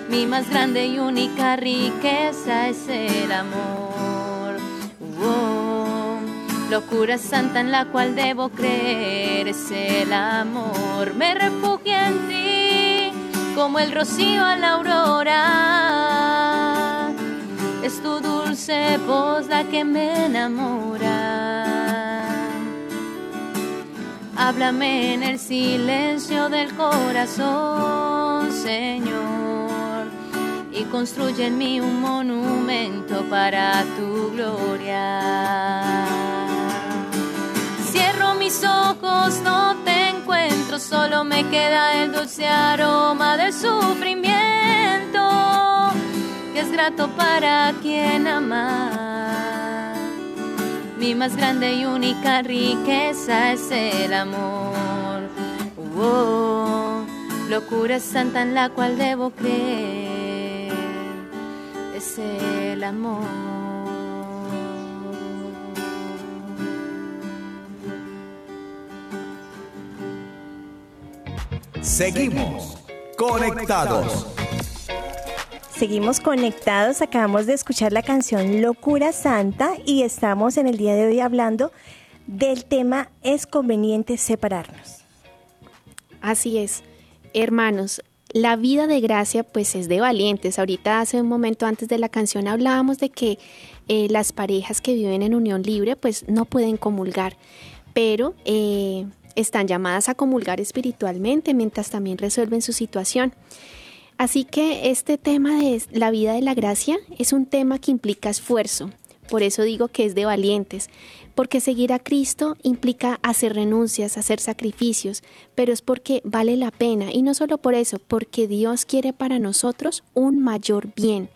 Mi más grande y única riqueza es el amor. Oh, locura santa en la cual debo creer es el amor. Me refugio en ti como el rocío a la aurora. Es tu dulce voz la que me enamora. Háblame en el silencio del corazón, Señor, y construye en mí un monumento para tu gloria. Cierro mis ojos, no te encuentro, solo me queda el dulce aroma del sufrimiento, que es grato para quien ama. Mi más grande y única riqueza es el amor. Oh, locura santa en la cual debo creer es el amor. Seguimos conectados. Seguimos conectados, acabamos de escuchar la canción Locura Santa y estamos en el día de hoy hablando del tema ¿Es conveniente separarnos? Así es. Hermanos, la vida de gracia pues es de valientes. Ahorita hace un momento antes de la canción hablábamos de que eh, las parejas que viven en unión libre pues no pueden comulgar, pero eh, están llamadas a comulgar espiritualmente mientras también resuelven su situación. Así que este tema de la vida de la gracia es un tema que implica esfuerzo. Por eso digo que es de valientes, porque seguir a Cristo implica hacer renuncias, hacer sacrificios, pero es porque vale la pena y no solo por eso, porque Dios quiere para nosotros un mayor bien.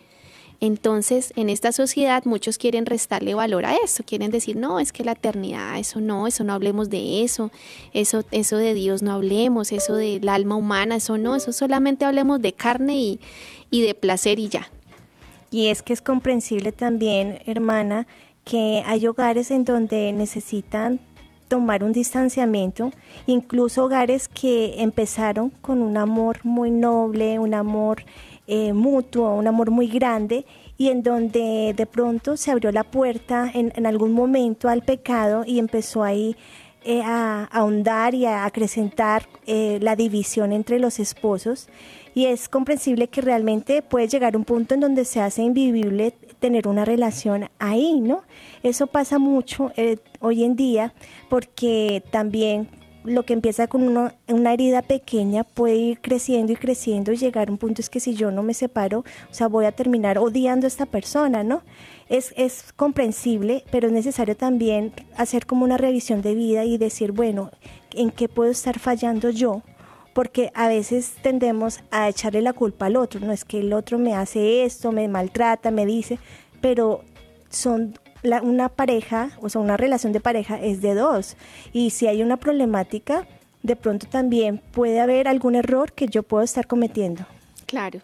Entonces, en esta sociedad muchos quieren restarle valor a eso, quieren decir, no, es que la eternidad, eso no, eso no hablemos de eso, eso, eso de Dios no hablemos, eso del alma humana, eso no, eso solamente hablemos de carne y, y de placer y ya. Y es que es comprensible también, hermana, que hay hogares en donde necesitan tomar un distanciamiento, incluso hogares que empezaron con un amor muy noble, un amor eh, mutuo, un amor muy grande y en donde de pronto se abrió la puerta en, algún momento al pecado y empezó ahí eh, a, ahondar y a acrecentar eh, la división entre los esposos y es comprensible que realmente puede llegar un punto en donde se hace invivible tener una relación ahí, ¿no? Eso pasa mucho hoy en día porque también lo que empieza con una herida pequeña puede ir creciendo y creciendo y llegar a un punto es que si yo no me separo, o sea, voy a terminar odiando a esta persona, ¿no? Es, es comprensible, pero es necesario también hacer como una revisión de vida y decir, bueno, ¿en qué puedo estar fallando yo? Porque a veces tendemos a echarle la culpa al otro, no es que el otro me hace esto, me maltrata, me dice, pero son una pareja, o sea, una relación de pareja es de dos. Y si hay una problemática, de pronto también puede haber algún error que yo puedo estar cometiendo. Claro.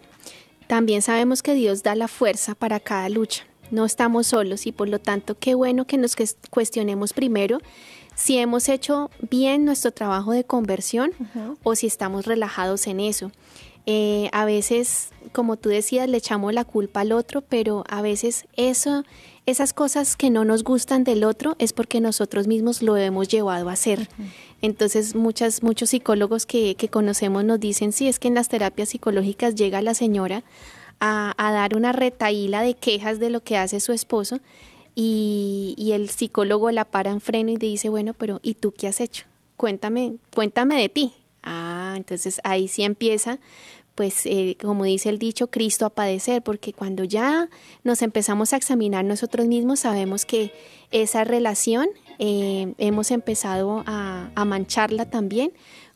También sabemos que Dios da la fuerza para cada lucha. No estamos solos y por lo tanto qué bueno que nos cuestionemos primero si hemos hecho bien nuestro trabajo de conversión o si estamos relajados en eso. Eh, a veces, como tú decías, le echamos la culpa al otro, pero a veces eso, esas cosas que no nos gustan del otro es porque nosotros mismos lo hemos llevado a hacer. Entonces, muchas, muchos psicólogos que, que, conocemos nos dicen, sí, es que en las terapias psicológicas llega la señora a, a dar una retaíla de quejas de lo que hace su esposo y, y el psicólogo la para en freno y dice, bueno, pero ¿y tú qué has hecho? Cuéntame, cuéntame de ti. Ah, entonces ahí sí empieza pues eh, como dice el dicho, Cristo a padecer, porque cuando ya nos empezamos a examinar nosotros mismos, sabemos que esa relación eh, hemos empezado a, mancharla también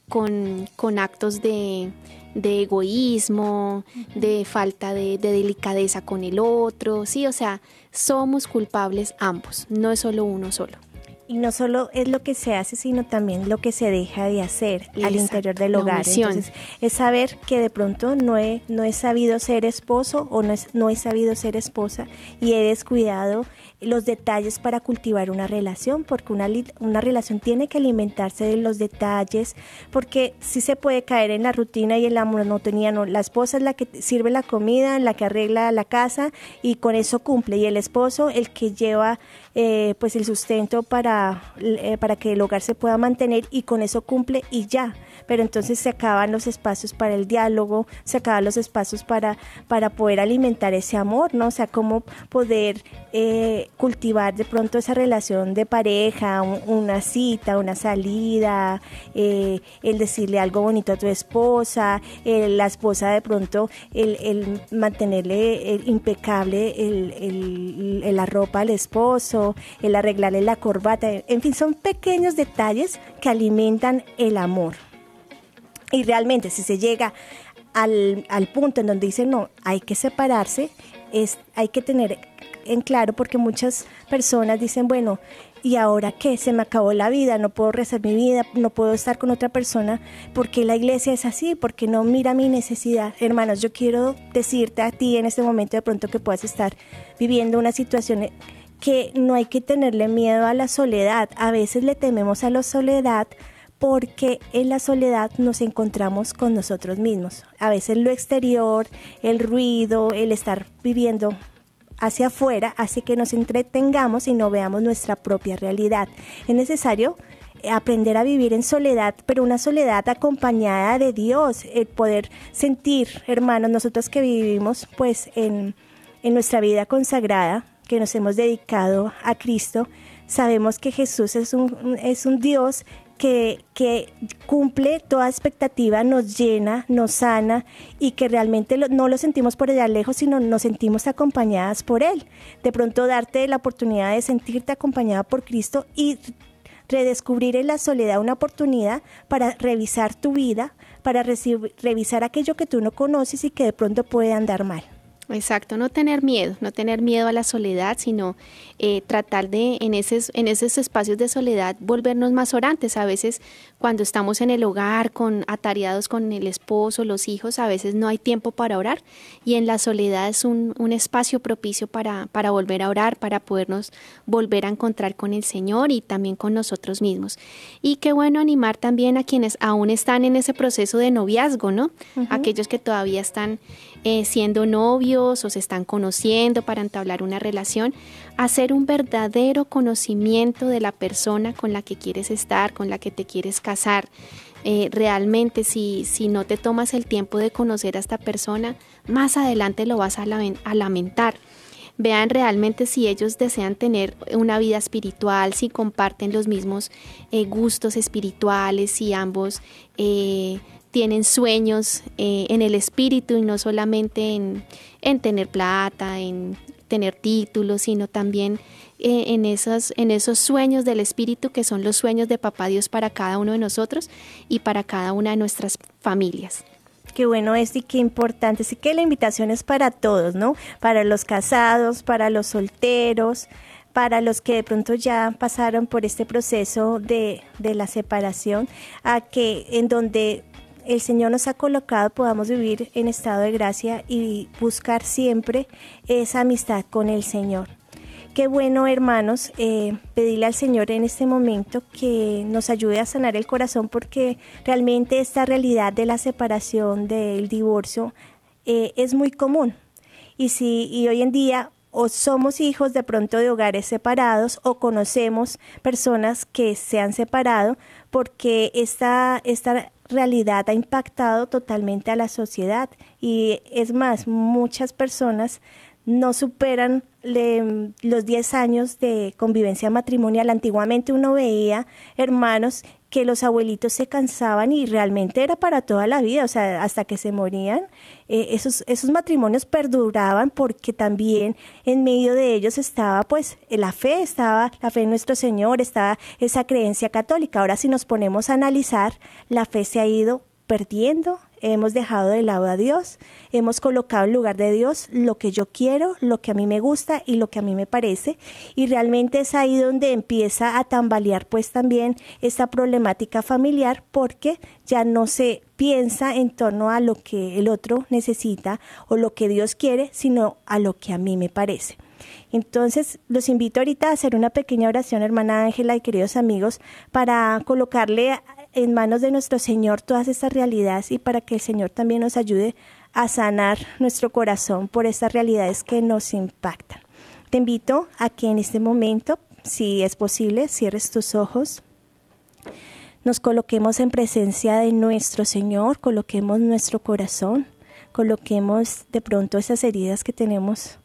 con, actos de, egoísmo, de falta de, de, delicadeza con el otro, sí, o sea, somos culpables ambos, no es solo uno solo. Y no solo es lo que se hace, sino también lo que se deja de hacer al interior del hogar. Entonces, es saber que de pronto no he, no he sabido ser esposo o no, no he sabido ser esposa y he descuidado los detalles para cultivar una relación, porque una, una relación tiene que alimentarse de los detalles, porque sí se puede caer en la rutina y en la monotonía, no, la esposa es la que sirve la comida, la que arregla la casa y con eso cumple, y el esposo el que lleva eh, pues el sustento para, eh, para que el hogar se pueda mantener y con eso cumple y ya pero entonces se acaban los espacios para el diálogo, se acaban los espacios para, para poder alimentar ese amor, ¿no? O sea, cómo poder eh, cultivar de pronto esa relación de pareja, una cita, una salida, eh, el decirle algo bonito a tu esposa, la esposa de pronto, el, el mantenerle impecable el, la ropa al esposo, el arreglarle la corbata, en fin, son pequeños detalles que alimentan el amor. Y realmente si se llega al, punto en donde dice no, hay que separarse, es, hay que tener en claro porque muchas personas dicen, bueno, ¿y ahora qué? Se me acabó la vida, no puedo rezar mi vida, no puedo estar con otra persona, porque la iglesia es así, porque no mira mi necesidad. Hermanos, yo quiero decirte a ti en este momento de pronto que puedas estar viviendo una situación que no hay que tenerle miedo a la soledad. A veces le tememos a la soledad porque en la soledad nos encontramos con nosotros mismos. A veces lo exterior, el ruido, el estar viviendo hacia afuera hace que nos entretengamos y no veamos nuestra propia realidad. Es necesario aprender a vivir en soledad, pero una soledad acompañada de Dios, el poder sentir, hermanos, nosotros que vivimos pues en, en nuestra vida consagrada, que nos hemos dedicado a Cristo, sabemos que Jesús es un, es un Dios que, cumple toda expectativa, nos llena, nos sana y que realmente no lo sentimos por allá lejos, sino nos sentimos acompañadas por Él. De pronto darte la oportunidad de sentirte acompañada por Cristo y redescubrir en la soledad una oportunidad para revisar tu vida, para revisar aquello que tú no conoces y que de pronto puede andar mal. Exacto, no tener miedo, no tener miedo a la soledad, sino eh, tratar de en esos, en esos espacios de soledad volvernos más orantes. A veces cuando estamos en el hogar, con atareados con el esposo, los hijos, a veces no hay tiempo para orar y en la soledad es un, un espacio propicio para, para volver a orar, para podernos volver a encontrar con el Señor y también con nosotros mismos. Y qué bueno animar también a quienes aún están en ese proceso de noviazgo, ¿no? Aquellos que todavía están eh, siendo novios o se están conociendo para entablar una relación, hacer un verdadero conocimiento de la persona con la que quieres estar, con la que te quieres casar. Eh, realmente si, si no te tomas el tiempo de conocer a esta persona, más adelante lo vas a, lamentar vean realmente si ellos desean tener una vida espiritual, si comparten los mismos eh, gustos espirituales, si ambos tienen sueños eh, en el espíritu y no solamente en, tener plata, en tener títulos, sino también eh, en, esos, en esos sueños del espíritu que son los sueños de Papá Dios para cada uno de nosotros y para cada una de nuestras familias. Qué bueno es y qué importante. Así que la invitación es para todos, ¿no? Para los casados, para los solteros, para los que de pronto ya pasaron por este proceso de, de la separación, a que en donde el Señor nos ha colocado podamos vivir en estado de gracia y buscar siempre esa amistad con el Señor. Qué bueno, hermanos, eh, pedirle al Señor en este momento que nos ayude a sanar el corazón porque realmente esta realidad de la separación, del divorcio, eh, es muy común. Y, si, y hoy en día o somos hijos de pronto de hogares separados o conocemos personas que se han separado porque esta, esta realidad ha impactado totalmente a la sociedad y es más, muchas personas no superan los 10 años de convivencia matrimonial. Antiguamente uno veía hermanos que los abuelitos se cansaban y realmente era para toda la vida, o sea, hasta que se morían. Eh, esos, esos matrimonios perduraban porque también en medio de ellos estaba pues la fe, estaba la fe en nuestro Señor, estaba esa creencia católica. Ahora si nos ponemos a analizar, la fe se ha ido perdiendo, hemos dejado de lado a Dios, hemos colocado en lugar de Dios lo que yo quiero, lo que a mí me gusta y lo que a mí me parece. Y realmente es ahí donde empieza a tambalear pues también esta problemática familiar porque ya no se piensa en torno a lo que el otro necesita o lo que Dios quiere, sino a lo que a mí me parece. Entonces, los invito ahorita a hacer una pequeña oración, hermana Ángela y queridos amigos, para colocarle en manos de nuestro Señor todas estas realidades y para que el Señor también nos ayude a sanar nuestro corazón por estas realidades que nos impactan. Te invito a que en este momento, si es posible, cierres tus ojos, nos coloquemos en presencia de nuestro Señor, coloquemos nuestro corazón, coloquemos de pronto esas heridas que tenemos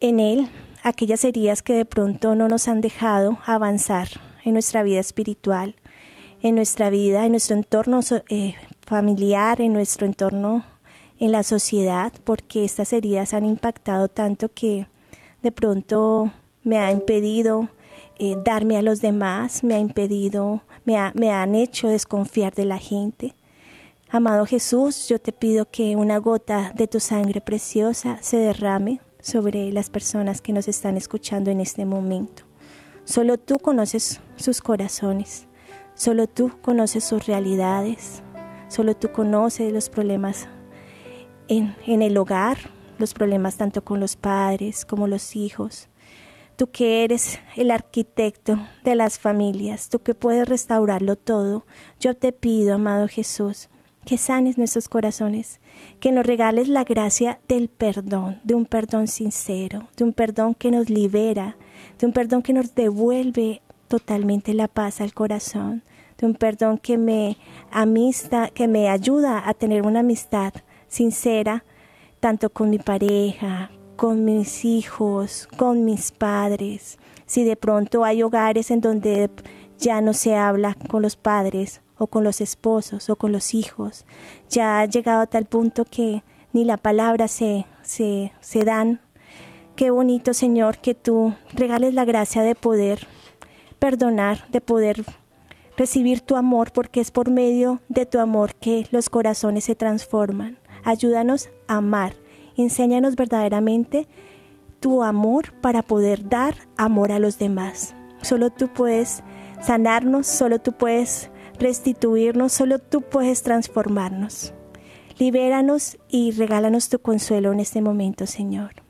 en Él, aquellas heridas que de pronto no nos han dejado avanzar en nuestra vida espiritual, en nuestra vida, en nuestro entorno eh, familiar, en nuestro entorno en la sociedad, porque estas heridas han impactado tanto que de pronto me ha impedido eh, darme a los demás, me ha impedido, me, me han hecho desconfiar de la gente. Amado Jesús, yo te pido que una gota de tu sangre preciosa se derrame sobre las personas que nos están escuchando en este momento. Solo tú conoces sus corazones. Solo tú conoces sus realidades, solo tú conoces los problemas en, en, el hogar, los problemas tanto con los padres como los hijos. Tú que eres el arquitecto de las familias, tú que puedes restaurarlo todo, yo te pido, amado Jesús, que sanes nuestros corazones, que nos regales la gracia del perdón, de un perdón sincero, de un perdón que nos libera, de un perdón que nos devuelve totalmente la paz al corazón, de un perdón que me amista, que me ayuda a tener una amistad sincera, tanto con mi pareja, con mis hijos, con mis padres. Si de pronto hay hogares en donde ya no se habla con los padres o con los esposos o con los hijos, ya ha llegado a tal punto que ni la palabra se, se, se dan. Qué bonito, Señor, que tú regales la gracia de poder perdonar, de poder recibir tu amor porque es por medio de tu amor que los corazones se transforman. Ayúdanos a amar. Enséñanos verdaderamente tu amor para poder dar amor a los demás. Solo tú puedes sanarnos, solo tú puedes restituirnos, solo tú puedes transformarnos. Libéranos y regálanos tu consuelo en este momento, Señor.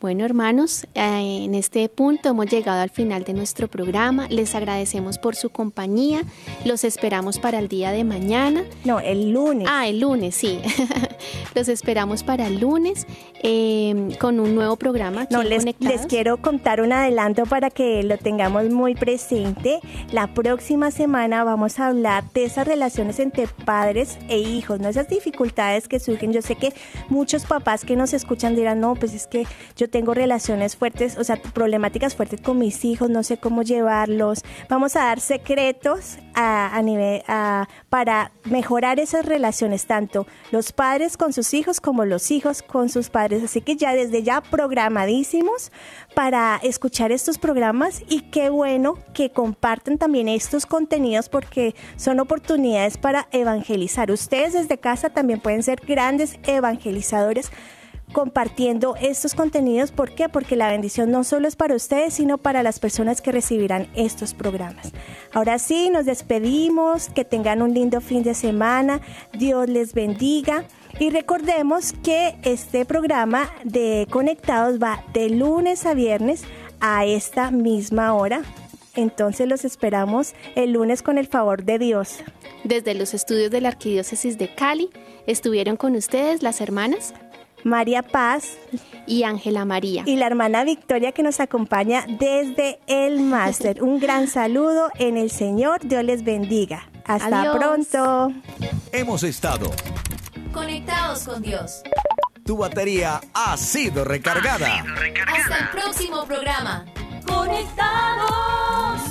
Bueno, hermanos, eh, en este punto hemos llegado al final de nuestro programa. Les agradecemos por su compañía. Los esperamos para el día de mañana. No, el lunes. Ah, el lunes, sí. Los esperamos para el lunes eh, con un nuevo programa. No, les, les, quiero contar un adelanto para que lo tengamos muy presente. La próxima semana vamos a hablar de esas relaciones entre padres e hijos, ¿no? Esas dificultades que surgen. Yo sé que muchos papás que nos escuchan dirán, no, pues es que yo tengo relaciones fuertes, o sea, problemáticas fuertes con mis hijos, no sé cómo llevarlos. Vamos a dar secretos a, nivel para mejorar esas relaciones, tanto los padres con sus hijos como los hijos con sus padres. Así que ya desde ya programadísimos para escuchar estos programas y qué bueno que compartan también estos contenidos porque son oportunidades para evangelizar. Ustedes desde casa también pueden ser grandes evangelizadores compartiendo estos contenidos. ¿Por qué? Porque la bendición no solo es para ustedes, sino para las personas que recibirán estos programas. Ahora sí, nos despedimos, que tengan un lindo fin de semana, Dios les bendiga. Y recordemos que este programa de Conectados va de lunes a viernes a esta misma hora. Entonces los esperamos el lunes con el favor de Dios. Desde los estudios de la Arquidiócesis de Cali estuvieron con ustedes las hermanas María Paz y Ángela María. Y la hermana Victoria que nos acompaña desde el máster. Un gran saludo en el Señor. Dios les bendiga. Hasta pronto. Hemos estado Conectados con Dios. Tu batería ha sido recargada. Hasta el próximo programa. Conectados.